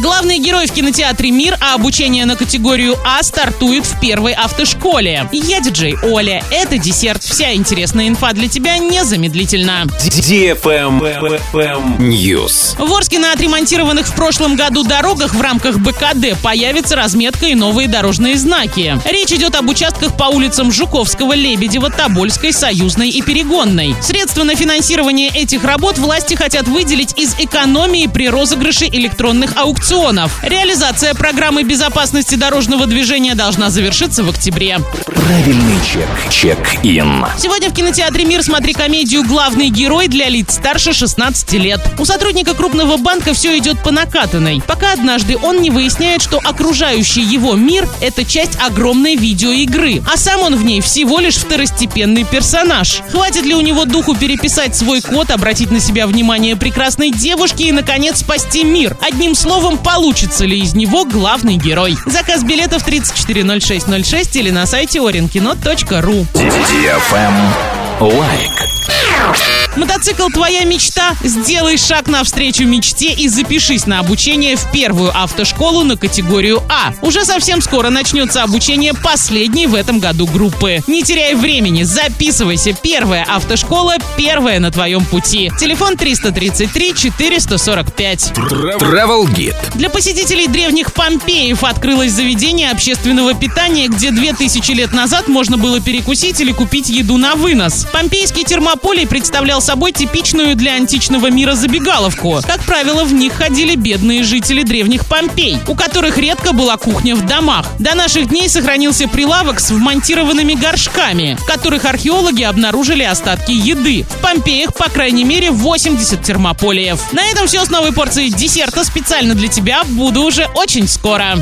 Главный герой в кинотеатре «Мир», а обучение на категорию А стартует в первой автошколе. Я диджей Оля. Это десерт. Вся интересная инфа для тебя незамедлительно. News. В Орске на отремонтированных в прошлом году дорогах в рамках БКД появится разметка и новые дорожные знаки. Речь идет об участках по улицам Жуковского, Лебедева, Тобольской, Союзной и Перегонной. Средства на финансирование этих работ власти хотят выделить из экономии при розыгрыше электронных аукционов. Реализация программы безопасности дорожного движения должна завершиться в октябре. Правильный чек. Чек-ин. Сегодня в кинотеатре «Мир» смотри комедию «Главный герой» для лиц старше 16 лет. У сотрудника крупного банка все идет по накатанной, пока однажды он не выясняет, что окружающий его мир — это часть огромной видеоигры, а сам он в ней всего лишь второстепенный персонаж. Хватит ли у него духу переписать свой код, обратить на себя внимание прекрасной девушки и, наконец, спасти мир? Одним словом, получится ли из него главный герой? Заказ билетов 340606 или на сайте orinkino.ru. Лайк. Мотоцикл «Твоя мечта»? Сделай шаг навстречу мечте и запишись на обучение в первую автошколу на категорию А. Уже совсем скоро начнется обучение последней в этом году группы. Не теряй времени, записывайся. Первая автошкола, первая на твоем пути. Телефон 333 445. Travel Guide. Для посетителей древних Помпеев открылось заведение общественного питания, где 2000 лет назад можно было перекусить или купить еду на вынос. Помпейский термополий представлял собой типичную для античного мира забегаловку. Как правило, в них ходили бедные жители древних Помпей, у которых редко была кухня в домах. До наших дней сохранился прилавок с вмонтированными горшками, в которых археологи обнаружили остатки еды. В Помпеях, по крайней мере, 80 термополиев. На этом все с новой порцией десерта специально для тебя. Буду уже очень скоро.